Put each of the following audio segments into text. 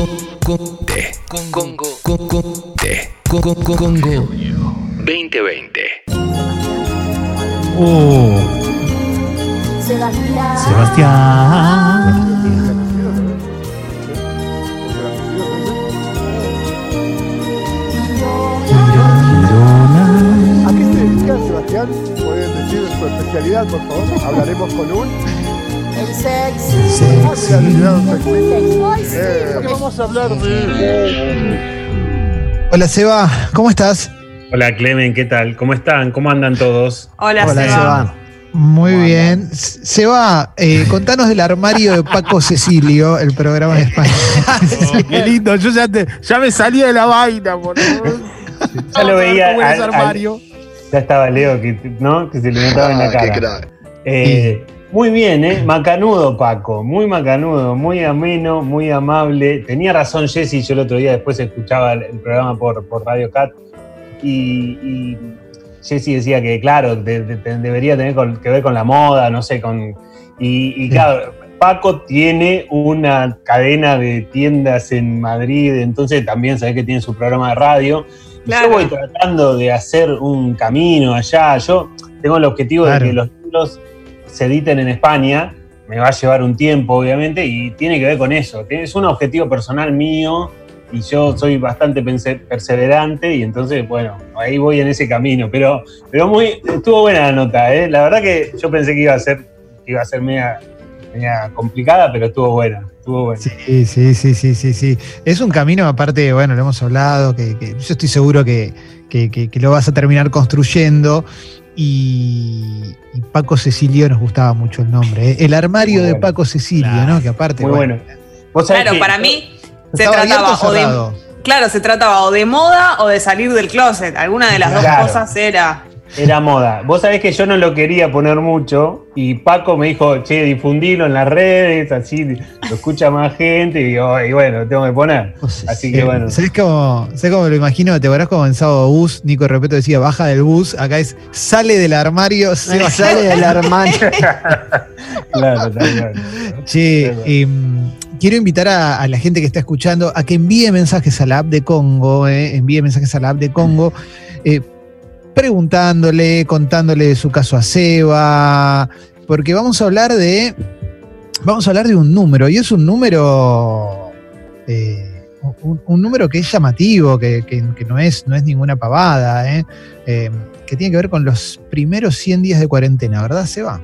Congo. Congo. 2020. Uh, Sebastián. Sebastián. ¿A qué se dedica Sebastián? ¿Pueden decir su especialidad, por favor? Hablaremos con un. El sexy. Ah, se ha olvidado sexy. Eh, Sexy. vamos a hablar de. Hola Seba, ¿cómo estás? Hola Clemen, ¿qué tal? ¿Cómo están? ¿Cómo andan todos? Hola, Hola, Seba. Seba. Muy bien. Seba, eh, contanos del armario de Paco Cecilio, el programa de España. Qué lindo, yo ya, te, ya me salí de la vaina, boludo. Ya lo veía ¿Cómo es al- al- armario? Ya estaba Leo, que, ¿no? Que se le notaba en la cara. Eh, muy bien, ¿eh? Macanudo, Paco. Muy macanudo, muy ameno, muy amable. Tenía razón Jessy, yo el otro día después escuchaba el, programa por, por Radio Cat y, y Jessy decía que, claro, de- de- de- debería tener con- que ver con la moda, no sé, con... Y, y claro, Paco tiene una cadena de tiendas en Madrid, entonces también sabés que tiene su programa de radio. Y Claro. Yo voy tratando de hacer un camino allá. Yo tengo el objetivo Claro. de que los libros se editen en España. Me va a llevar un tiempo, obviamente, y tiene que ver con eso. Es un objetivo personal mío y yo soy bastante perseverante y entonces, bueno, ahí voy en ese camino. Pero, pero muy, estuvo buena la nota, ¿eh? La verdad que yo pensé que iba a ser, que iba a ser media, complicada, pero estuvo buena, estuvo buena. Sí, sí, sí, sí, sí, sí. Es un camino, aparte, bueno, lo hemos hablado, que, que yo estoy seguro que- que lo vas a terminar construyendo. Y, y Paco Cecilio nos gustaba mucho el nombre. ¿eh? El armario de. Paco Cecilio, Claro. ¿no? Que aparte, Muy bueno. Vos sabés Claro, que- para mí se ¿Estaba abierto trataba o de, claro, se trataba o de moda o de salir del closet. Alguna de las dos cosas era. Era moda. Vos sabés que yo no lo quería poner mucho y Paco me dijo, che, difundilo en las redes, así lo escucha más gente y, digo, y bueno, tengo que poner. Así que bueno. ¿Sabes cómo, ¿Sabés cómo me lo imagino? ¿Te acordás como en Sábado Bus? Nico Repeto decía, baja del bus, acá es, sale del armario, se va, Sale del armario. Claro, cual. Che, Verdad. em, quiero invitar a, a la gente que está escuchando a que envíe mensajes a la app de Congo, eh, envíe mensajes a la app de Congo, eh, preguntándole, contándole su caso a Seba, porque vamos a hablar de, vamos a hablar de un número, y es un número, eh, un, número que es llamativo, que, que- que no, es, no es ninguna pavada, eh, eh, que tiene que ver con los primeros 100 días de cuarentena, ¿verdad, Seba?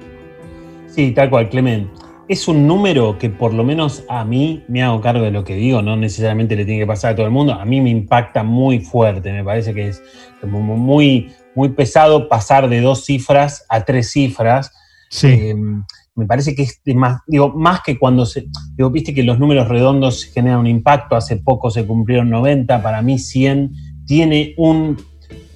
Sí, tal cual, Clemen. Es un número que por lo menos a mí me hago cargo de lo que digo, no necesariamente le tiene que pasar a todo el mundo. A mí me impacta muy fuerte, me parece que es como muy, muy pesado pasar de dos cifras a tres cifras. Eh, me parece que es más, digo, más que cuando se, digo, viste que los números redondos generan un impacto, hace poco se cumplieron 90, para mí 100 tiene un,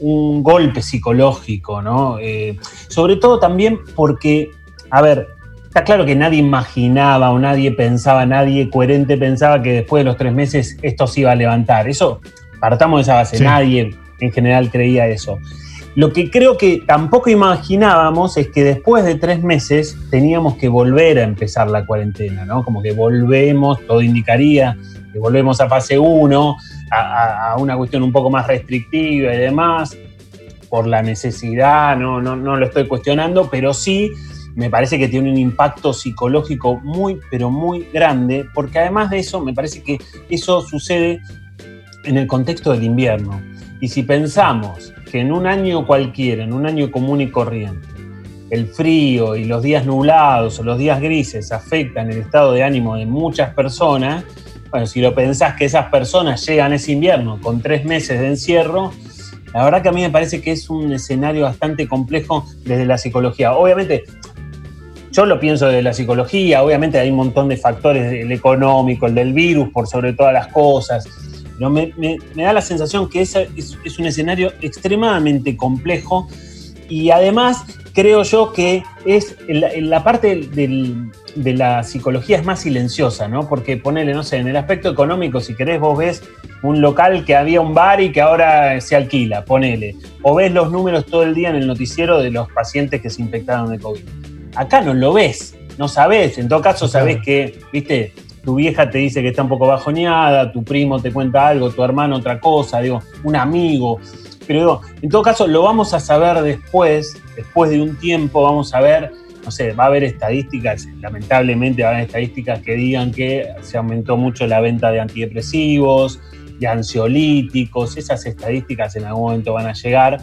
un golpe psicológico, ¿no? Eh, sobre todo también porque, a ver, está claro que nadie imaginaba o nadie pensaba, nadie coherente pensaba que después de los tres meses esto se iba a levantar. Eso, partamos de esa base, Sí. nadie en general creía eso. Lo que creo que tampoco imaginábamos es que después de tres meses teníamos que volver a empezar la cuarentena, ¿no? Como que volvemos, todo indicaría que volvemos a fase 1, a, a- una cuestión un poco más restrictiva y demás, por la necesidad, no, no, no lo estoy cuestionando, pero sí me parece que tiene un impacto psicológico muy, pero muy grande, porque además de eso, me parece que eso sucede en el contexto del invierno. Y si pensamos que en un año cualquiera, en un año común y corriente, el frío y los días nublados o los días grises afectan el estado de ánimo de muchas personas, bueno, si lo pensás que esas personas llegan ese invierno con tres meses de encierro, la verdad que a mí me parece que es un escenario bastante complejo desde la psicología. Obviamente, yo lo pienso desde la psicología, obviamente hay un montón de factores, el económico, el del virus, por sobre todas las cosas, pero me, me- me da la sensación que esa es, es un escenario extremadamente complejo y además creo yo que es la, la parte del- de la psicología es más silenciosa, ¿no? Porque ponele, no sé, en el aspecto económico, si querés, vos ves un local que había un bar y que ahora se alquila, ponele. O ves los números todo el día en el noticiero de los pacientes que se infectaron de COVID. Acá no lo ves, no sabés. En todo caso, sabés que, viste, tu vieja te dice que está un poco bajoneada, tu primo te cuenta algo, tu hermano otra cosa, digo, un amigo. Pero digo, en todo caso lo vamos a saber después, después de un tiempo vamos a ver, no sé, va a haber estadísticas, lamentablemente va a haber estadísticas que digan que se aumentó mucho la venta de antidepresivos, de ansiolíticos, esas estadísticas en algún momento van a llegar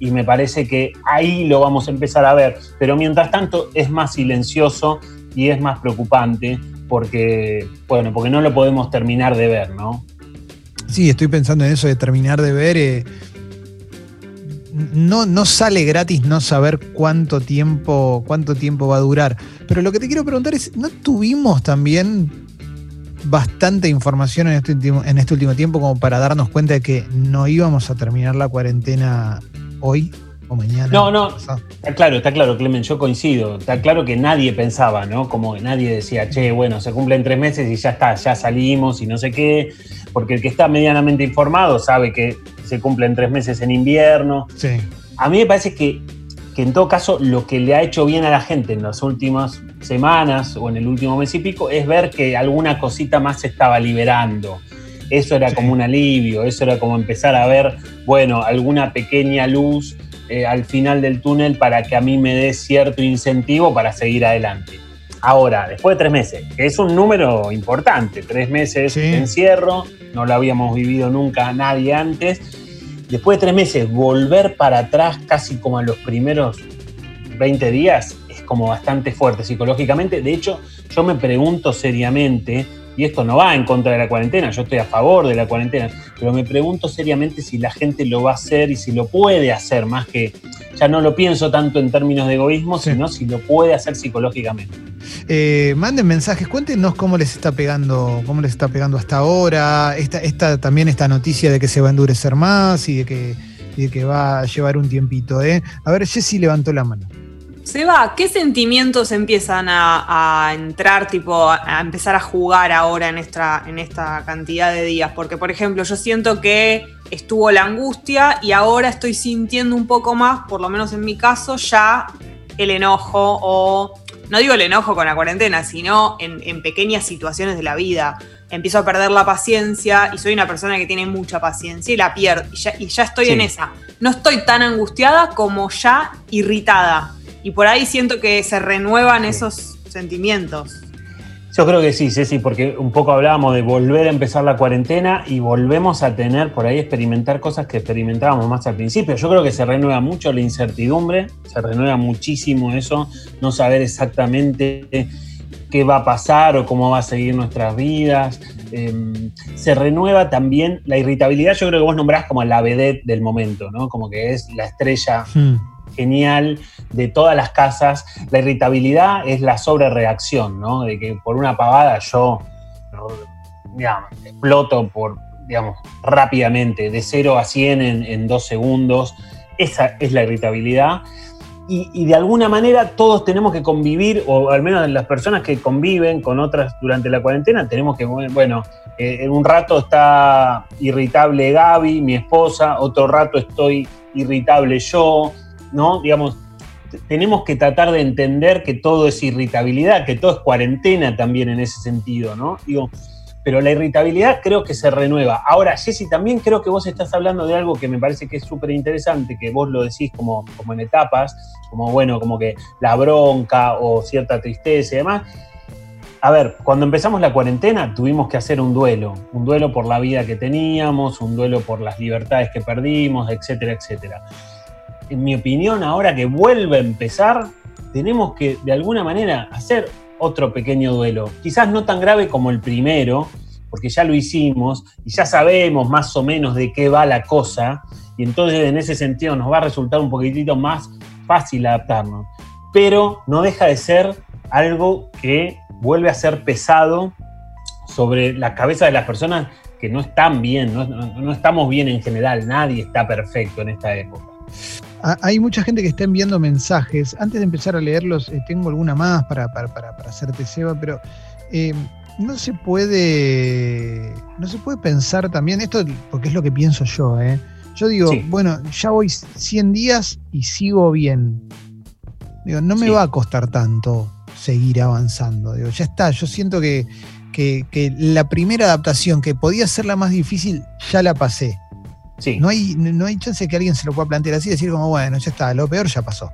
y me parece que ahí lo vamos a empezar a ver. Pero mientras tanto es más silencioso y es más preocupante porque, bueno, porque no lo podemos terminar de ver, ¿no? Sí, estoy pensando en eso de terminar de ver. eh, no, no sale gratis no saber cuánto tiempo, cuánto tiempo va a durar. Pero lo que te quiero preguntar es, ¿no tuvimos también bastante información en este último, en este último tiempo como para darnos cuenta de que no íbamos a terminar la cuarentena hoy o mañana? No, no. pasado? Está claro, está claro, Clemen, yo coincido. Está claro que nadie pensaba, ¿no? Como que nadie decía, che, bueno, se cumplen tres meses y ya está, ya salimos y no sé qué. Porque el que está medianamente informado sabe que se cumplen tres meses en invierno. Sí. A mí me parece que, que en todo caso lo que le ha hecho bien a la gente en las últimas semanas o en el último mes y pico es ver que alguna cosita más se estaba liberando. Eso era como un alivio, eso era como empezar a ver, bueno, alguna pequeña luz eh, al final del túnel para que a mí me dé cierto incentivo para seguir adelante. Ahora, después de tres meses, que es un número importante, tres meses Sí. de encierro, no lo habíamos vivido nunca nadie antes. Después de tres meses, volver para atrás casi como a los primeros 20 días es como bastante fuerte psicológicamente. De hecho, yo me pregunto seriamente, y esto no va en contra de la cuarentena, yo estoy a favor de la cuarentena, pero me pregunto seriamente si la gente lo va a hacer y si lo puede hacer, más que ya no lo pienso tanto en términos de egoísmo, Sí. sino si lo puede hacer psicológicamente. Eh, manden mensajes, cuéntenos cómo les está pegando, cómo les está pegando hasta ahora. Esta, esta, también esta noticia de que se va a endurecer más y de que, y de que va a llevar un tiempito. ¿eh? A ver, Jessy levantó la mano. Seba, ¿qué sentimientos empiezan a, a entrar, tipo, a, a empezar a jugar ahora en esta, en esta cantidad de días? Porque, por ejemplo, yo siento que estuvo la angustia y ahora estoy sintiendo un poco más, por lo menos en mi caso, ya el enojo o, no digo el enojo con la cuarentena, sino en, en pequeñas situaciones de la vida. Empiezo a perder la paciencia y soy una persona que tiene mucha paciencia y la pierdo y ya, y ya estoy Sí. en esa. No estoy tan angustiada como ya irritada. Y por ahí siento que se renuevan esos sentimientos. Yo creo que sí, Ceci, porque un poco hablábamos de volver a empezar la cuarentena y volvemos a tener por ahí experimentar cosas que experimentábamos más al principio. Yo creo que se renueva mucho la incertidumbre, se renueva muchísimo eso, no saber exactamente qué va a pasar o cómo va a seguir nuestras vidas. Eh, se renueva también la irritabilidad, yo creo que vos nombrás como la vedette del momento, ¿no? Como que es la estrella Hmm. Genial de todas las casas. La irritabilidad es la sobrereacción, ¿no? De que por una pavada yo, exploto por, digamos, rápidamente, de 0 a 100 en, dos segundos. Esa es la irritabilidad. Y, de alguna manera todos tenemos que convivir, o al menos las personas que conviven con otras durante la cuarentena, tenemos que, bueno, eh, en un rato está irritable Gaby, mi esposa, otro rato estoy irritable yo, ¿no? Digamos, tenemos que tratar de entender que todo es irritabilidad, que todo es cuarentena también en ese sentido, ¿no? Digo, pero la irritabilidad creo que se renueva. Ahora, Jessy, también creo que vos estás hablando de algo que me parece que es súper interesante, que vos lo decís como, como en etapas, como bueno, como que la bronca o cierta tristeza y demás. A ver, cuando empezamos la cuarentena tuvimos que hacer un duelo, un duelo por la vida que teníamos, un duelo por las libertades que perdimos, etcétera, etcétera. En mi opinión, ahora que vuelve a empezar, tenemos que de alguna manera hacer otro pequeño duelo. Quizás no tan grave como el primero, porque ya lo hicimos y ya sabemos más o menos de qué va la cosa, y entonces en ese sentido nos va a resultar un poquitito más fácil adaptarnos. Pero no deja de ser algo que vuelve a ser pesado sobre la cabeza de las personas que no están bien, no, no- estamos bien en general, nadie está perfecto en esta época. Ah, Hay mucha gente que está enviando mensajes. Antes de empezar a leerlos, eh, tengo alguna más para, para, para, para hacerte, Seba, pero eh, no se puede. No se puede pensar también, esto porque es lo que pienso yo, ¿eh? Yo digo, Sí. bueno, ya voy 100 días y sigo bien. Digo, no me Sí. va a costar tanto seguir avanzando. Digo, ya está, yo siento que, que que, que la primera adaptación, que podía ser la más difícil, ya la pasé. Sí. No hay, no hay chance de que alguien se lo pueda plantear así y decir como, bueno, ya está, lo peor ya pasó.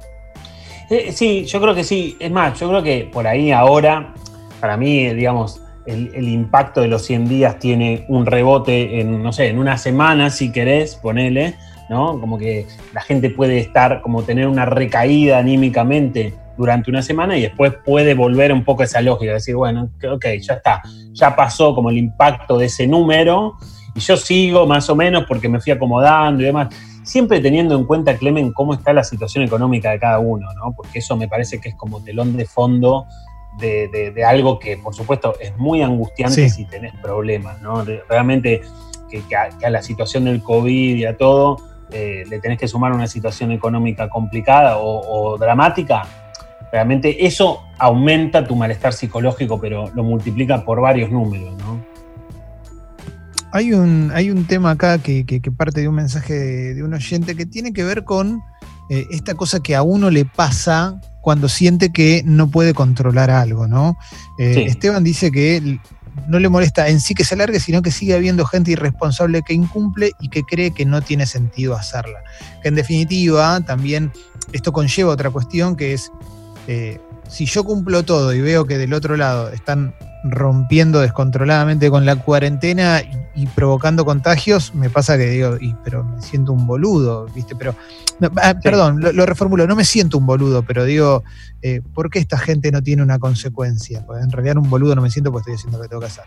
Eh, sí, yo creo que sí. Es más, yo creo que por ahí ahora, para mí, eh, digamos, el, el impacto de los 100 días tiene un rebote en, no sé, en una semana, si querés, ponele, ¿no? Como que la gente puede estar, como tener una recaída anímicamente durante una semana y después puede volver un poco a esa lógica, decir, bueno, ok, ya está, ya pasó como el impacto de ese número y yo sigo más o menos porque me fui acomodando y demás. Siempre teniendo en cuenta, Clemen, cómo está la situación económica de cada uno, ¿no? Porque eso me parece que es como telón de fondo de, de- de algo que, por supuesto, es muy angustiante Sí. si tenés problemas, ¿no? Realmente que, que a, que a la situación del COVID y a todo eh, le tenés que sumar una situación económica complicada o, o dramática, realmente eso aumenta tu malestar psicológico, pero lo multiplica por varios números, ¿no? Hay un, hay un tema acá que, que- que parte de un mensaje de, de un oyente que tiene que ver con eh, esta cosa que a uno le pasa cuando siente que no puede controlar algo, ¿no? Eh, Sí. Esteban dice que no le molesta en sí que se alargue, sino que sigue habiendo gente irresponsable que incumple y que cree que no tiene sentido hacerla. Que en definitiva también esto conlleva otra cuestión que es, eh, si yo cumplo todo y veo que del otro lado están rompiendo descontroladamente con la cuarentena y, y provocando contagios, me pasa que digo, y, pero me siento un boludo, ¿viste? Pero, no, ah, perdón, lo, lo reformulo, no me siento un boludo, pero digo, eh, ¿por qué esta gente no tiene una consecuencia? Pues en realidad un boludo no me siento porque estoy haciendo lo que tengo que hacer.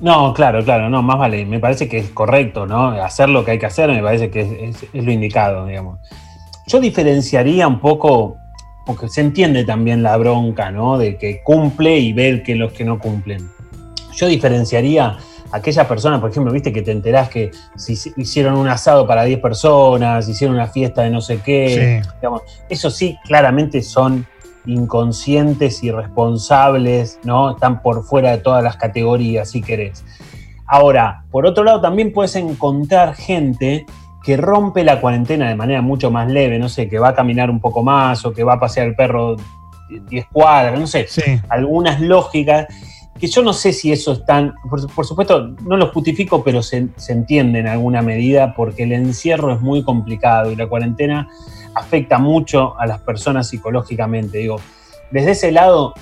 No, claro, claro, no, más vale. Me parece que es correcto, ¿no? Hacer lo que hay que hacer me parece que es, es- es lo indicado, digamos. Yo diferenciaría un poco, porque se entiende también la bronca, ¿no? De que cumple y ver que los que no cumplen. Yo diferenciaría a aquellas personas, por ejemplo, viste que te enterás que si si hicieron un asado para 10 personas, hicieron una fiesta de no sé qué, Sí. digamos, eso sí, claramente son inconscientes, irresponsables, ¿no? Están por fuera de todas las categorías, si querés. Ahora, por otro lado, también puedes encontrar gente que rompe la cuarentena de manera mucho más leve, no sé, que va a caminar un poco más o que va a pasear el perro 10 cuadras, no sé, Sí. algunas lógicas que yo no sé si eso están, por, por supuesto, no lo justifico, pero se, se entiende en alguna medida porque el encierro es muy complicado y la cuarentena afecta mucho a las personas psicológicamente. Digo, desde ese lado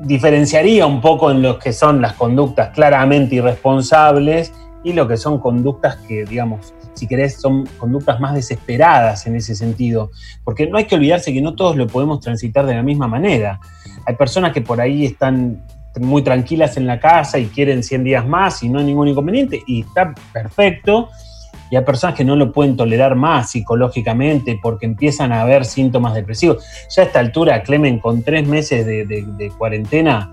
diferenciaría un poco en lo que son las conductas claramente irresponsables y lo que son conductas que, digamos, si querés, son conductas más desesperadas en ese sentido. Porque no hay que olvidarse que no todos lo podemos transitar de la misma manera. Hay personas que por ahí están muy tranquilas en la casa y quieren 100 días más y no hay ningún inconveniente y está perfecto. Y hay personas que no lo pueden tolerar más psicológicamente porque empiezan a haber síntomas depresivos. Ya a esta altura, Clemen, con tres meses de, de- de cuarentena,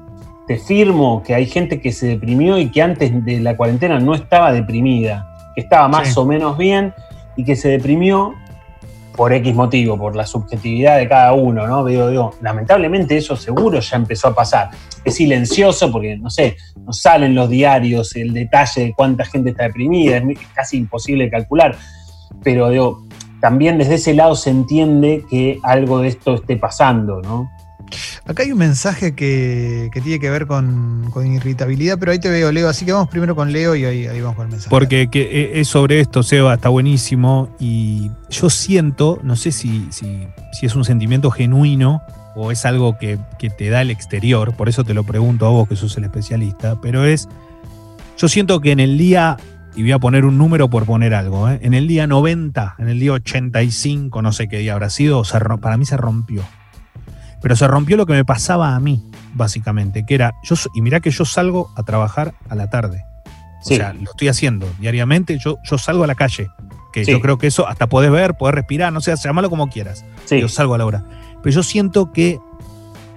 te firmo que hay gente que se deprimió y que antes de la cuarentena no estaba deprimida, que estaba más Sí. o menos bien y que se deprimió por X motivo, por la subjetividad de cada uno, ¿no? Digo, digo, lamentablemente eso seguro ya empezó a pasar. Es silencioso porque, no sé, no salen los diarios el detalle de cuánta gente está deprimida, es casi imposible calcular. Pero digo, también desde ese lado se entiende que algo de esto esté pasando, ¿no? Acá hay un mensaje que, tiene que ver con, irritabilidad, pero ahí te veo, Leo, así que vamos primero con Leo y ahí, vamos con el mensaje. Porque que eh, es sobre esto, Seba, está buenísimo. Y yo siento, no sé si, es un sentimiento genuino o es algo que, te da el exterior, por eso te lo pregunto a vos que sos el especialista, pero es, yo siento que en el día, y voy a poner un número por poner algo, ¿eh? en el día 90, en el día 85, no sé qué día habrá sido, para mí se rompió. Pero se rompió lo que me pasaba a mí, básicamente, que era, yo, y mirá que yo salgo a trabajar a la tarde. Sí. O sea, lo estoy haciendo diariamente. Yo, yo salgo a la calle. Que Sí. yo creo que eso hasta podés ver, podés respirar, no sé, llamalo como quieras. Sí, Yo salgo a la hora. Pero yo siento que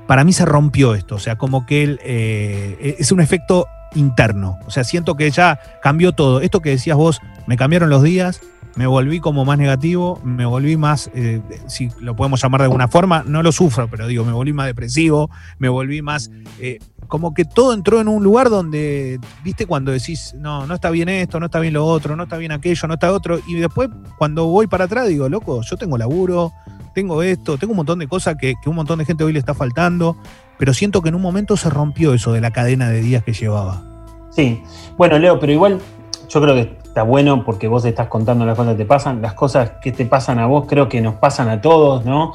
para mí se rompió esto. O sea, como que el, eh, es un efecto interno. O sea, siento que ya cambió todo. Esto que decías vos, me cambiaron los días, me volví como más negativo, me volví más, eh, si lo podemos llamar de alguna forma, no lo sufro, pero digo, me volví más depresivo, me volví más, eh, como que todo entró en un lugar donde, viste, cuando decís, no, no está bien esto, no está bien lo otro, no está bien aquello, no está otro, y después cuando voy para atrás digo, loco, yo tengo laburo, tengo esto, tengo un montón de cosas que, que un montón de gente hoy le está faltando, pero siento que en un momento se rompió eso de la cadena de días que llevaba. Sí, bueno, Leo, pero igual yo creo que está bueno porque vos estás contando las cosas que te pasan, las cosas que te pasan a vos creo que nos pasan a todos, ¿no?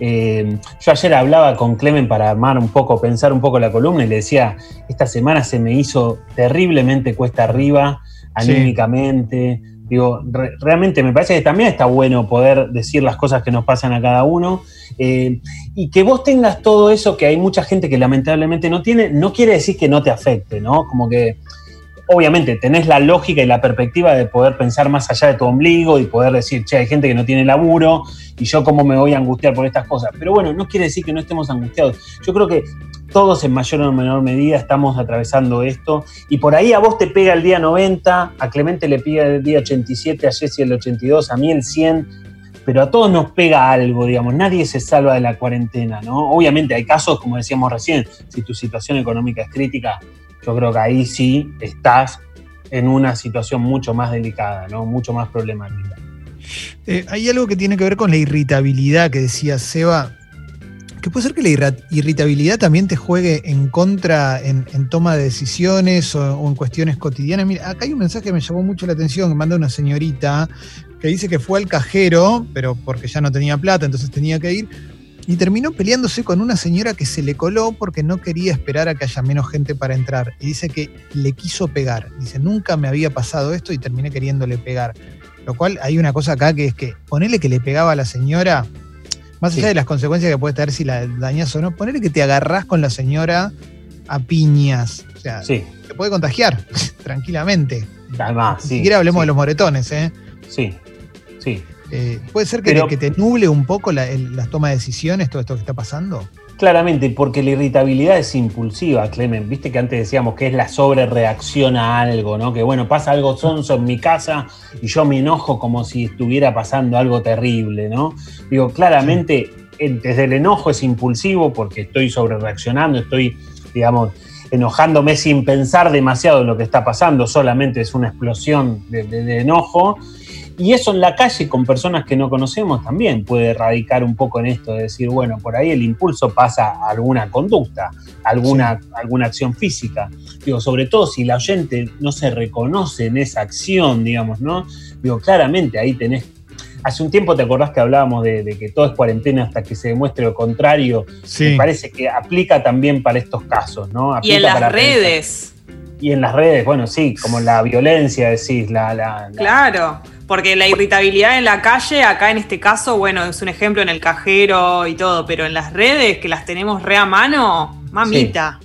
Eh, yo ayer hablaba con Clemen para armar un poco, pensar un poco la columna y le decía, esta semana se me hizo terriblemente cuesta arriba, Sí. anímicamente. Digo, re- realmente me parece que también está bueno poder decir las cosas que nos pasan a cada uno. eh, y que vos tengas todo eso que hay mucha gente que lamentablemente no tiene, no quiere decir que no te afecte, ¿no? Como que obviamente tenés la lógica y la perspectiva de poder pensar más allá de tu ombligo y poder decir, che, hay gente que no tiene laburo y yo cómo me voy a angustiar por estas cosas. Pero bueno, no quiere decir que no estemos angustiados. Yo creo que todos en mayor o menor medida estamos atravesando esto y por ahí a vos te pega el día 90, a Clemente le pega el día 87, a Jesse el 82, a mí el 100, pero a todos nos pega algo, digamos, nadie se salva de la cuarentena, ¿no? Obviamente hay casos, como decíamos recién, si tu situación económica es crítica, yo creo que ahí sí estás en una situación mucho más delicada, ¿no? Mucho más problemática. Eh, hay algo que tiene que ver con la irritabilidad que decía Seba, que puede ser que la irritabilidad también te juegue en contra en, en toma de decisiones o, o en cuestiones cotidianas. Mira, acá hay un mensaje que me llamó mucho la atención, que manda una señorita que dice que fue al cajero, pero porque ya no tenía plata, entonces tenía que ir, y terminó peleándose con una señora que se le coló porque no quería esperar a que haya menos gente para entrar. Y dice que le quiso pegar. Dice, nunca me había pasado esto y terminé queriéndole pegar. Lo cual hay una cosa acá que es que ponerle que le pegaba a la señora, más allá de las consecuencias que puede tener si la dañas o no, ponerle que te agarrás con la señora a piñas. O sea, Sí, te puede contagiar tranquilamente. además, Ni sí. siquiera hablemos de los moretones, ¿eh? Sí, sí. Eh, ¿Puede ser que, Pero- que te nuble un poco la, el- la toma de decisiones, todo esto que está pasando? Claramente, porque la irritabilidad es impulsiva, Clemen. Viste que antes decíamos que es la sobrereacción a algo, ¿no? Que bueno, pasa algo sonso en mi casa y yo me enojo como si estuviera pasando algo terrible, ¿no? Digo, claramente, en- desde el enojo es impulsivo porque estoy sobrereaccionando, estoy, digamos, enojándome sin pensar demasiado en lo que está pasando, solamente es una explosión de, de- de enojo. Y eso en la calle con personas que no conocemos también puede radicar un poco en esto, de decir, bueno, por ahí el impulso pasa a alguna conducta, alguna, alguna acción física. Digo, sobre todo si la oyente no se reconoce en esa acción, digamos, ¿no? Digo, claramente ahí tenés... Hace un tiempo te acordás que hablábamos de, de que todo es cuarentena hasta que se demuestre lo contrario. Me parece que aplica también para estos casos, ¿no? Y en las para pensar- redes, Y en las redes, bueno, sí, como la violencia, decís, la... la- la- claro. Porque la irritabilidad en la calle, acá en este caso, bueno, es un ejemplo en el cajero y todo, pero en las redes, que las tenemos re a mano, mamita.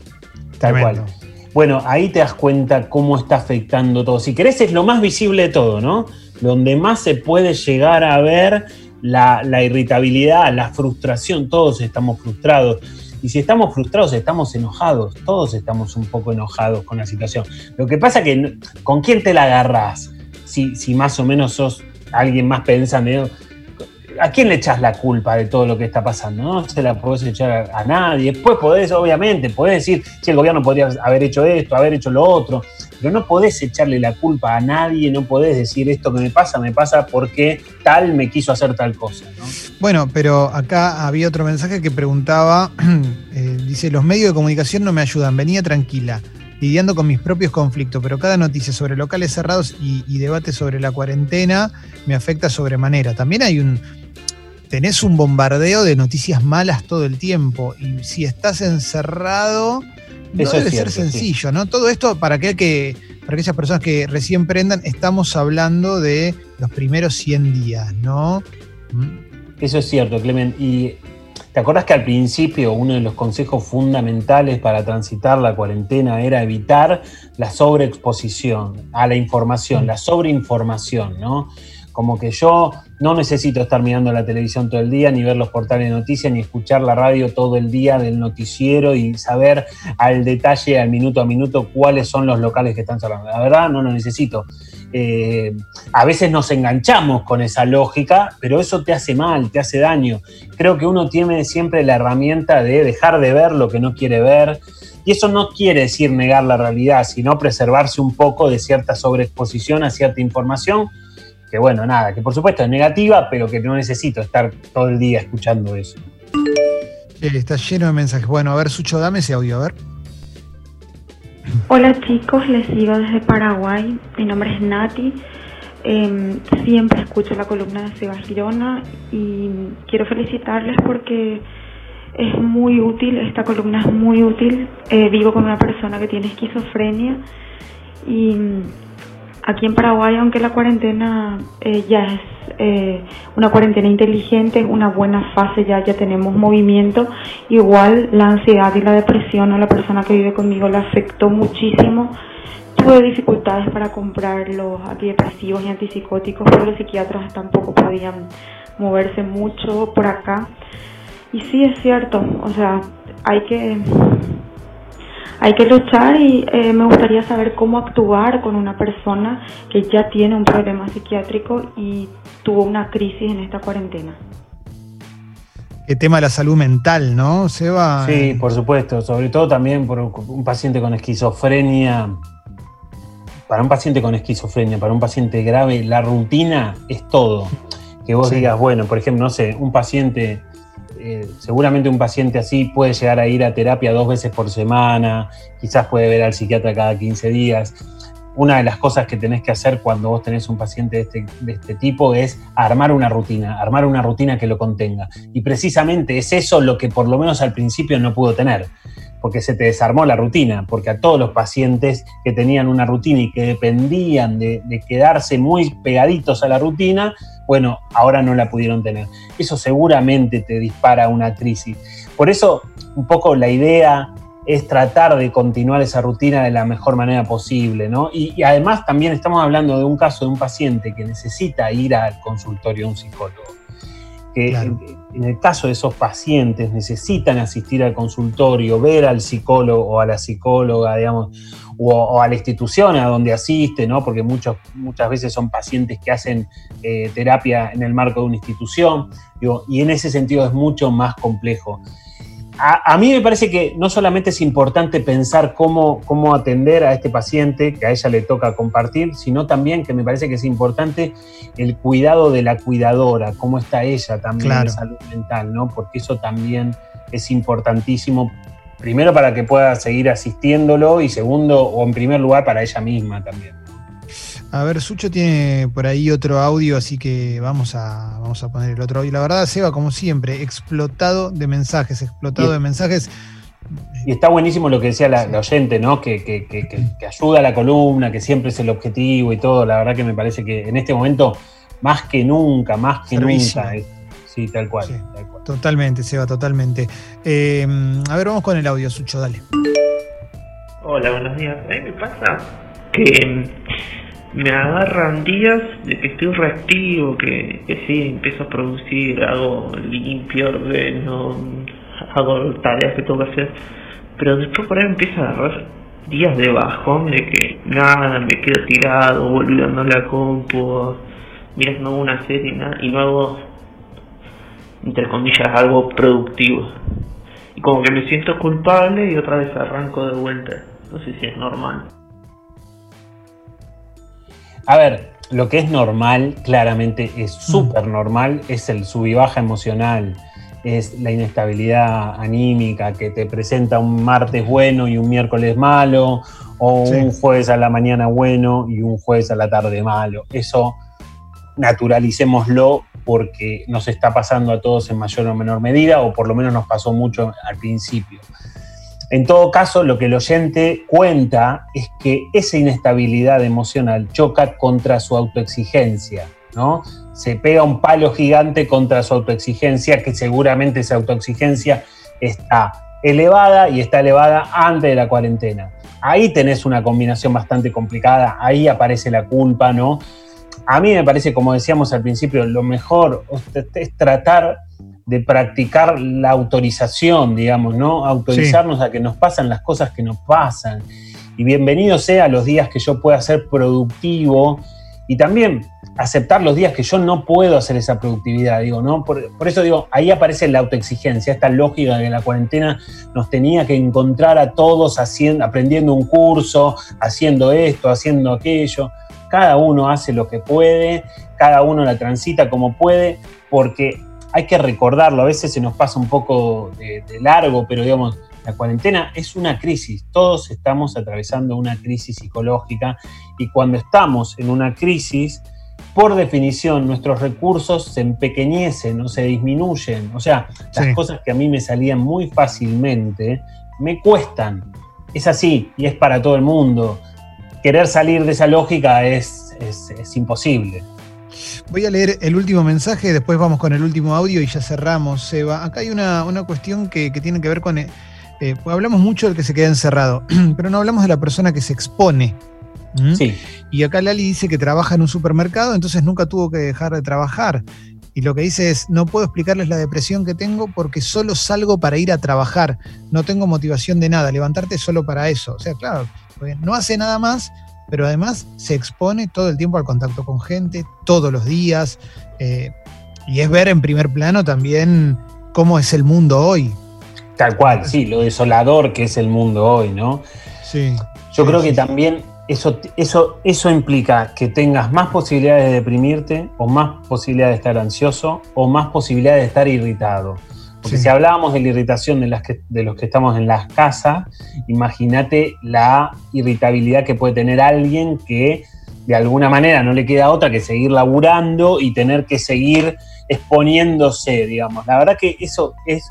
Tal Tremendo. cual. Bueno, ahí te das cuenta cómo está afectando todo. Si querés, es lo más visible de todo, ¿no? Donde más se puede llegar a ver la, la irritabilidad, la frustración. Todos estamos frustrados. Y si estamos frustrados, estamos enojados. Todos estamos un poco enojados con la situación. Lo que pasa que, no- ¿con quién te la agarrás? Si, si más o menos sos alguien más pensando, ¿a quién le echas la culpa de todo lo que está pasando? No se la podés echar a, nadie. Después podés, obviamente, podés decir si el gobierno podría haber hecho esto, haber hecho lo otro, pero no podés echarle la culpa a nadie, no podés decir esto que me pasa, me pasa porque tal me quiso hacer tal cosa. ¿no? Bueno, pero acá había otro mensaje que preguntaba, eh, dice, los medios de comunicación no me ayudan, venía tranquila, lidiando con mis propios conflictos, pero cada noticia sobre locales cerrados y, y debate sobre la cuarentena me afecta sobremanera. También hay un, tenés un bombardeo de noticias malas todo el tiempo, y si estás encerrado, no Eso es debe cierto, ser sí. sencillo, ¿no? Todo esto para aquel que... Para aquellas personas que recién prendan, estamos hablando de los primeros 100 días, ¿no? Eso es cierto, Clemen. Y te acordás que al principio uno de los consejos fundamentales para transitar la cuarentena era evitar la sobreexposición a la información, la sobreinformación, ¿no? Como que yo no necesito estar mirando la televisión todo el día, ni ver los portales de noticias, ni escuchar la radio todo el día del noticiero y saber al detalle, al minuto a minuto, cuáles son los locales que están cerrando. La verdad, no lo necesito. Eh, a veces nos enganchamos con esa lógica, pero eso te hace mal, te hace daño. Creo que uno tiene siempre la herramienta de dejar de ver lo que no quiere ver. Y eso no quiere decir negar la realidad, sino preservarse un poco de cierta sobreexposición a cierta información, que bueno, nada, que por supuesto es negativa, pero que no necesito estar todo el día escuchando eso. Che, está lleno de mensajes. Bueno, a ver, Sucho, dame ese audio, a ver. Hola chicos, les sigo desde Paraguay. Mi nombre es Nati. Eh, siempre escucho la columna de Seba y quiero felicitarles porque es muy útil, esta columna es muy útil. Eh, vivo con una persona que tiene esquizofrenia y aquí en Paraguay, aunque la cuarentena eh, ya es eh, una cuarentena inteligente, es una buena fase, ya, ya tenemos movimiento, igual la ansiedad y la depresión a la persona que vive conmigo le afectó muchísimo. Tuve dificultades para comprar los antidepresivos y antipsicóticos, pero los psiquiatras tampoco podían moverse mucho por acá. Y sí es cierto, o sea, hay que hay que luchar y eh, me gustaría saber cómo actuar con una persona que ya tiene un problema psiquiátrico y tuvo una crisis en esta cuarentena. El tema de la salud mental, ¿no, Seba? Sí, por supuesto. Sobre todo también por un paciente con esquizofrenia. Para un paciente con esquizofrenia, para un paciente grave, la rutina es todo. Que vos Sí. digas, bueno, por ejemplo, no sé, un paciente, eh, seguramente un paciente así puede llegar a ir a terapia dos veces por semana, quizás puede ver al psiquiatra cada 15 días. Una de las cosas que tenés que hacer cuando vos tenés un paciente de este, de este tipo es armar una rutina, armar una rutina que lo contenga. Y precisamente es eso lo que por lo menos al principio no pudo tener, porque se te desarmó la rutina, porque a todos los pacientes que tenían una rutina y que dependían de, quedarse muy pegaditos a la rutina, bueno, ahora no la pudieron tener. Eso seguramente te dispara una crisis. Por eso, un poco la idea es tratar de continuar esa rutina de la mejor manera posible, ¿no? Y, y además también estamos hablando de un caso de un paciente que necesita ir al consultorio de un psicólogo. Que Claro. en, en el caso de esos pacientes necesitan asistir al consultorio, ver al psicólogo o a la psicóloga, digamos, o, o a la institución a donde asiste, ¿no? Porque muchos, muchas veces son pacientes que hacen eh, terapia en el marco de una institución, digo, y en ese sentido es mucho más complejo. A, a mí me parece que no solamente es importante pensar cómo, cómo atender a este paciente, que a ella le toca compartir, sino también que me parece que es importante el cuidado de la cuidadora, cómo está ella también Claro. de salud mental, ¿no? Porque eso también es importantísimo, primero para que pueda seguir asistiéndolo y segundo, o en primer lugar, para ella misma también. A ver, Sucho tiene por ahí otro audio, así que vamos a, vamos a poner el otro audio. La verdad, Seba, como siempre, explotado de mensajes, explotado de mensajes. Y está buenísimo lo que decía la, la oyente, ¿no? Que, que- que- que- que ayuda a la columna, que siempre es el objetivo y todo. La verdad que me parece que en este momento, más que nunca, más que Servicio. nunca. es- sí, tal cual, Sí. tal cual. Totalmente, Seba, totalmente. Eh, a ver, vamos con el audio, Sucho, dale. Hola, buenos días. A mí me pasa que me agarran días de que estoy reactivo, que, que sí, empiezo a producir, hago limpio, ordeno, hago tareas que tengo que hacer, pero después por ahí empiezo a agarrar días de bajón, de que nada, me quedo tirado, olvidando la compu, mirando una serie nada, y no hago, entre algo productivo. Y como que me siento culpable y otra vez arranco de vuelta. No sé si es normal. A ver, lo que es normal, claramente es súper normal, es el sub y baja emocional, es la inestabilidad anímica que te presenta un martes bueno y un miércoles malo, o Sí. un jueves a la mañana bueno y un jueves a la tarde malo. Eso naturalicémoslo porque nos está pasando a todos en mayor o menor medida, o por lo menos nos pasó mucho al principio. En todo caso, lo que el oyente cuenta es que esa inestabilidad emocional choca contra su autoexigencia, ¿no? Se pega un palo gigante contra su autoexigencia, que seguramente esa autoexigencia está elevada y está elevada antes de la cuarentena. Ahí tenés una combinación bastante complicada, ahí aparece la culpa, ¿no? A mí me parece, como decíamos al principio, lo mejor es tratar de practicar la autorización, digamos, ¿no? Autorizarnos a que nos pasan las cosas que nos pasan. Y bienvenido sea los días que yo pueda ser productivo y también aceptar los días que yo no puedo hacer esa productividad, digo, ¿no? Por, por eso digo, ahí aparece la autoexigencia, esta lógica de que la cuarentena nos tenía que encontrar a todos haciendo, aprendiendo un curso, haciendo esto, haciendo aquello. Cada uno hace lo que puede, cada uno la transita como puede, porque hay que recordarlo, a veces se nos pasa un poco de, de largo, pero digamos, La cuarentena es una crisis, todos estamos atravesando una crisis psicológica y cuando estamos en una crisis, por definición, nuestros recursos se empequeñecen o se disminuyen. O sea, las Sí. cosas que a mí me salían muy fácilmente, me cuestan. Es así y es para todo el mundo. Querer salir de esa lógica es, es- es imposible. Voy a leer el último mensaje, después vamos con el último audio y ya cerramos, Seba. Acá hay una, una cuestión que, que tiene que ver con... eh, eh, hablamos mucho del que se queda encerrado, pero no hablamos de la persona que se expone. ¿Mm? Sí, Y acá Lali dice que trabaja en un supermercado, entonces nunca tuvo que dejar de trabajar. Y lo que dice es, no puedo explicarles la depresión que tengo porque solo salgo para ir a trabajar. No tengo motivación de nada, levantarte solo para eso. O sea, claro, porque no hace nada más, pero además se expone todo el tiempo al contacto con gente, todos los días. eh, y es ver en primer plano también cómo es el mundo hoy. tal cual, sí, lo desolador que es el mundo hoy, ¿no? Sí. Yo Sí, creo sí, que también eso, eso, eso implica que tengas más posibilidades de deprimirte, o más posibilidades de estar ansioso, o más posibilidades de estar irritado. Porque Sí. si hablábamos de la irritación de, las que, de los que estamos en las casas, imagínate la irritabilidad que puede tener alguien que de alguna manera no le queda otra que seguir laburando y tener que seguir exponiéndose, digamos. La verdad que eso es,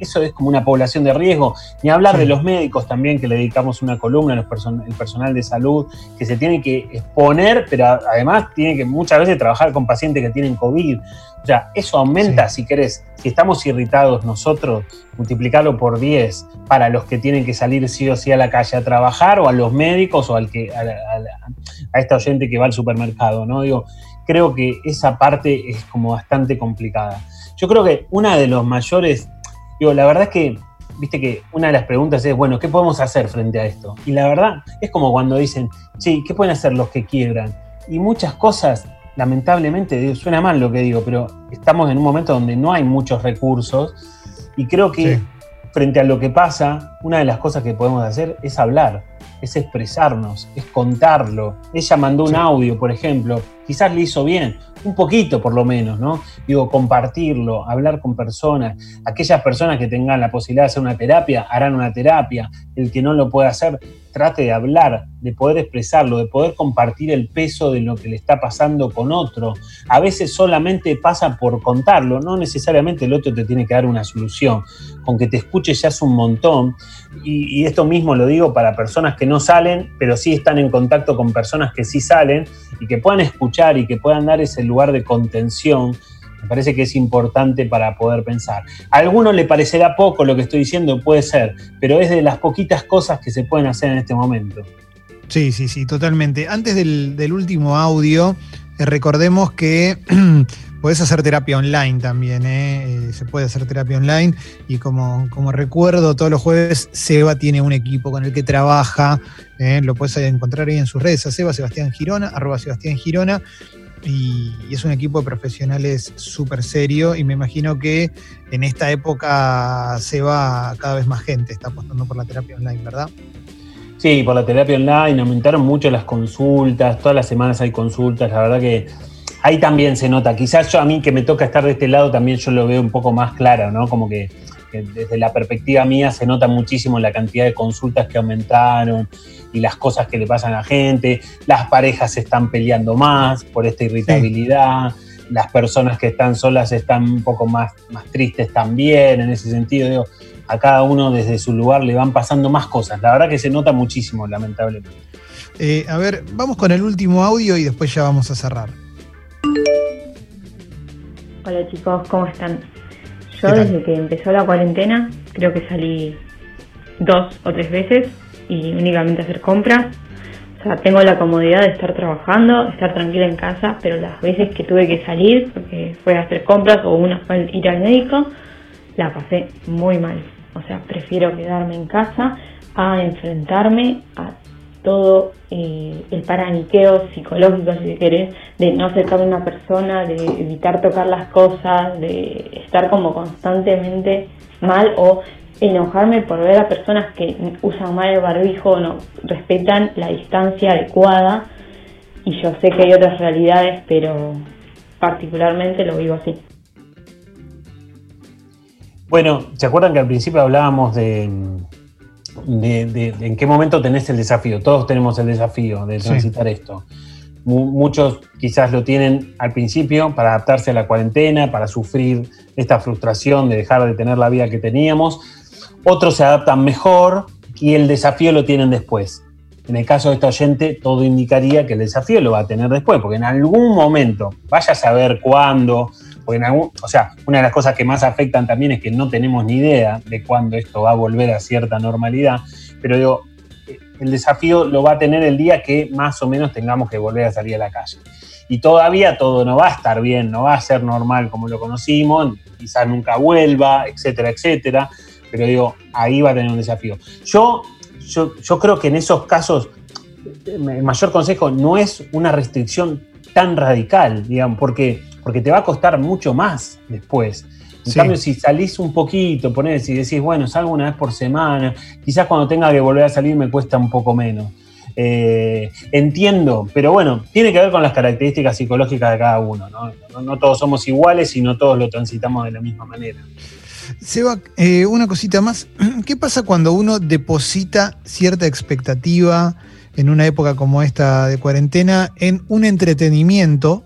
eso es como una población de riesgo. Ni hablar de los médicos también, que le dedicamos una columna, los person- el personal de salud, que se tiene que exponer, pero además tiene que muchas veces trabajar con pacientes que tienen COVID. O sea, eso aumenta, si querés, si estamos irritados nosotros, multiplicarlo por 10 para los que tienen que salir sí o sí a la calle a trabajar, o a los médicos, o al que, a esta oyente que va al supermercado, ¿no? Digo, creo que esa parte es como bastante complicada. Yo creo que una de los mayores, digo, la verdad es que, viste que una de las preguntas es, bueno, ¿qué podemos hacer frente a esto? Y la verdad es como cuando dicen, sí, ¿qué pueden hacer los que quiebran? Y muchas cosas, lamentablemente, suena mal lo que digo, pero estamos en un momento donde no hay muchos recursos y creo que Sí. frente a lo que pasa, una de las cosas que podemos hacer es hablar, es expresarnos, es contarlo. Ella mandó un Sí. audio, por ejemplo, quizás le hizo bien, un poquito por lo menos, ¿no? Digo, compartirlo, hablar con personas. Aquellas personas que tengan la posibilidad de hacer una terapia, harán una terapia. El que no lo pueda hacer, trate de hablar, de poder expresarlo, de poder compartir el peso de lo que le está pasando con otro. A veces solamente pasa por contarlo, no necesariamente el otro te tiene que dar una solución. Con que te escuche ya es un montón. Y, y esto mismo lo digo para personas que no salen, pero sí están en contacto con personas que sí salen y que puedan escuchar y que puedan dar ese lugar de contención. Me parece que es importante para poder pensar. A alguno le parecerá poco lo que estoy diciendo, puede ser, pero es de las poquitas cosas que se pueden hacer en este momento. Sí, sí, sí, totalmente. Antes del, del último audio, eh, recordemos que podés hacer terapia online también, ¿eh? Eh, se puede hacer terapia online y como, como recuerdo, todos los jueves Seba tiene un equipo con el que trabaja, lo puedes encontrar ahí en sus redes, a Seba Sebastián Girona, arroba Sebastián Girona, y, es un equipo de profesionales súper serio y me imagino que en esta época se va cada vez más gente, está apostando por la terapia online, ¿verdad? Sí, por la terapia online aumentaron mucho las consultas, todas las semanas hay consultas, la verdad que ahí también se nota. Quizás yo a mí que me toca estar de este lado también yo lo veo un poco más claro, ¿no? Como que, que desde la perspectiva mía se nota muchísimo la cantidad de consultas que aumentaron y las cosas que le pasan a la gente, las parejas se están peleando más por esta irritabilidad. Las personas que están solas están un poco más, más tristes también, en ese sentido. Digo, a cada uno desde su lugar le van pasando más cosas. La verdad que se nota muchísimo, lamentablemente. Eh, a ver, vamos con el último audio y después ya vamos a cerrar. Hola chicos, ¿cómo están? Yo desde que empezó la cuarentena creo que salí dos o tres veces y únicamente a hacer compras. O sea, tengo la comodidad de estar trabajando, estar tranquila en casa, pero las veces que tuve que salir, porque fue a hacer compras o una fue ir al médico, la pasé muy mal. O sea, prefiero quedarme en casa a enfrentarme a todo eh, el paraniqueo psicológico, si querés, de no acercarme a una persona, de evitar tocar las cosas, de estar como constantemente mal o enojarme por ver a personas que usan mal el barbijo o no respetan la distancia adecuada. Y yo sé que hay otras realidades, pero particularmente lo vivo así. Bueno, ¿se acuerdan que al principio hablábamos de, de- de- de en qué momento tenés el desafío? Todos tenemos el desafío de Sí. transitar esto. Mu- Muchos quizás lo tienen al principio para adaptarse a la cuarentena, para sufrir esta frustración de dejar de tener la vida que teníamos. Otros se adaptan mejor y el desafío lo tienen después. En el caso de esta oyente, todo indicaría que el desafío lo va a tener después, porque en algún momento, vaya a saber cuándo, porque o sea, una de las cosas que más afectan también es que no tenemos ni idea de cuándo esto va a volver a cierta normalidad, pero digo, eh, el desafío lo va a tener el día que más o menos tengamos que volver a salir a la calle. Y todavía todo no va a estar bien, no va a ser normal como lo conocimos, quizás nunca vuelva, etcétera, etcétera, pero digo, ahí va a tener un desafío. Yo, yo, yo creo que en esos casos el mayor consejo no es una restricción tan radical, digamos, porque, porque te va a costar mucho más después. En Sí. cambio, si salís un poquito, ponés y decís, bueno, salgo una vez por semana, quizás cuando tenga que volver a salir me cuesta un poco menos. Eh, entiendo, pero bueno, tiene que ver con las características psicológicas de cada uno. ¿no? No- no todos somos iguales y no todos lo transitamos de la misma manera. Seba, eh, una cosita más. ¿Qué pasa cuando uno deposita cierta expectativa en una época como esta de cuarentena en un entretenimiento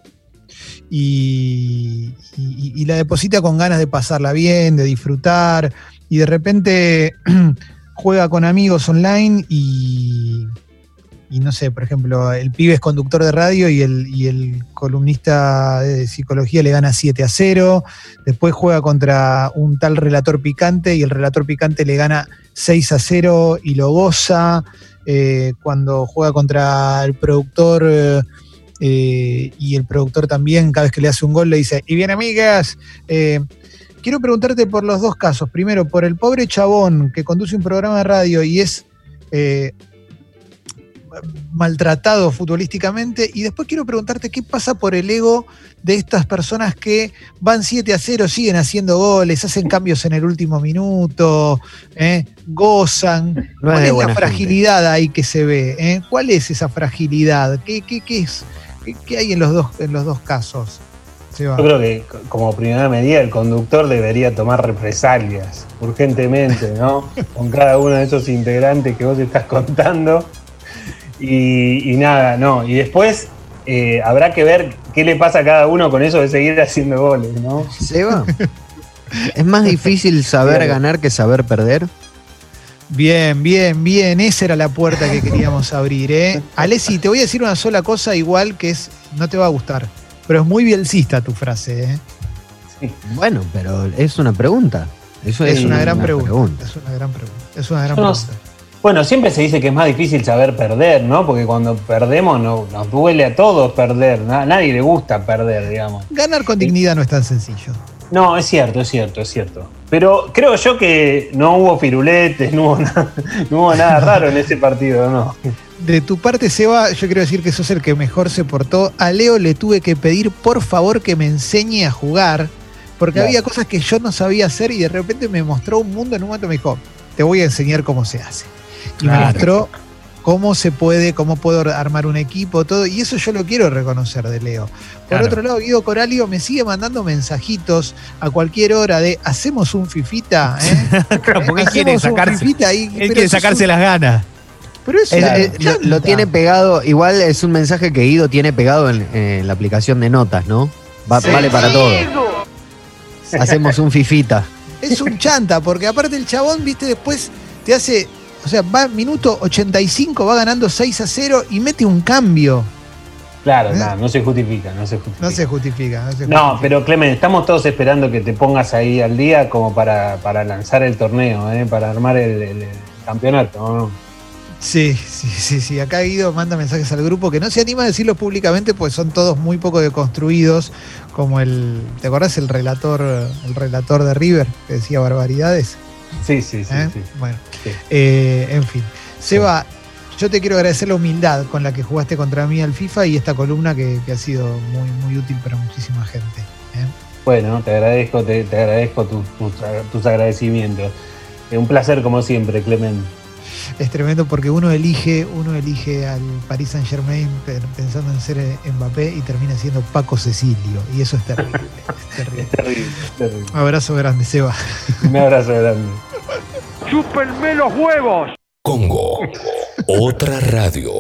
y, y- la deposita con ganas de pasarla bien, de disfrutar y de repente juega con amigos online y, y no sé, por ejemplo, el pibe es conductor de radio y el, y el columnista de psicología le gana 7 a 0. Después juega contra un tal relator picante y el relator picante le gana 6 a 0 y lo goza. Eh, cuando juega contra el productor eh, eh, y el productor también, cada vez que le hace un gol, le dice, y bien amigas, eh, quiero preguntarte por los dos casos. Primero, por el pobre chabón que conduce un programa de radio y es eh, maltratado futbolísticamente. Y después quiero preguntarte qué pasa por el ego de estas personas que van 7 a 0, siguen haciendo goles, hacen cambios en el último minuto, ¿eh? gozan. No ¿Cuál es la buena gente. fragilidad ahí que se ve? eh? ¿Cuál es esa fragilidad? ¿Qué, qué- qué es? ¿Qué, hay en los dos, en los dos casos? Seba? Yo creo que co- como primera medida el conductor debería tomar represalias urgentemente, ¿no? Con cada uno de esos integrantes que vos estás contando. Y, y nada, no. Y después eh, habrá que ver qué le pasa a cada uno con eso de seguir haciendo goles, ¿no? Seba, ¿es más difícil saber ganar que saber perder? Bien, bien, bien. Esa era la puerta que queríamos abrir, ¿eh? Alessi, te voy a decir una sola cosa igual que es, no te va a gustar, pero es muy bielcista tu frase, ¿eh? Bueno, pero es una pregunta. Eso es, Es una gran pregunta. Es una gran pregunta. Es una gran pregunta. Bueno, siempre se dice que es más difícil saber perder, ¿no? Porque cuando perdemos no- nos duele a todos perder. A nadie le gusta perder, digamos. Ganar con dignidad no es tan sencillo. No, es cierto, es cierto, es cierto. Pero creo yo que no hubo firuletes, no hubo nada, no hubo nada raro en ese partido, ¿no? De tu parte, Seba, yo quiero decir que sos el que mejor se portó. A Leo le tuve que pedir, por favor, que me enseñe a jugar, porque Claro. había cosas que yo no sabía hacer y de repente me mostró un mundo en un momento me dijo, te voy a enseñar cómo se hace. Y me mostró cómo se puede, cómo puedo armar un equipo, todo, y eso yo lo quiero reconocer de Leo. Por Claro. otro lado, Guido Coralio me sigue mandando mensajitos a cualquier hora de hacemos un fifita, ¿eh? Porque él quiere sacarse, fifita y- él pero quiere sacarse un- las ganas. Pero eso Es- es es- lo, lo tiene pegado, igual es un mensaje que Guido tiene pegado en, en la aplicación de notas, ¿no? Va- Sí. Vale para todo. Hacemos un fifita. Es un chanta, porque aparte el chabón, viste, después te hace, o sea, va minuto 85, va ganando 6 a 0 y mete un cambio. Claro, ¿Eh? no, no se justifica, no se justifica. No se justifica. No, se No, justifica. pero Clemen, estamos todos esperando que te pongas ahí al día como para, para lanzar el torneo, ¿eh? para armar el, el- el campeonato. ¿no? Sí, sí, sí, sí. Acá Guido manda mensajes al grupo que no se anima a decirlo públicamente, pues son todos muy poco deconstruidos, como el, ¿te acordás el relator, el relator de River que decía barbaridades? Sí, sí, sí. ¿Eh? sí. Bueno, Sí. eh, en fin. Seba, yo te quiero agradecer la humildad con la que jugaste contra mí al FIFA y esta columna que, que ha sido muy, muy útil para muchísima gente. ¿eh? Bueno, te agradezco, te, te agradezco tus, tus, tus agradecimientos. Eh, un placer como siempre, Clemen. Es tremendo porque uno elige, uno elige al Paris Saint Germain pensando en ser eh, Mbappé y termina siendo Paco Cecilio. Y eso es terrible. es terrible. Es terrible, es terrible. Abrazo grande, Seba. Un abrazo grande. ¡Chúpenme los huevos! Congo. Otra radio.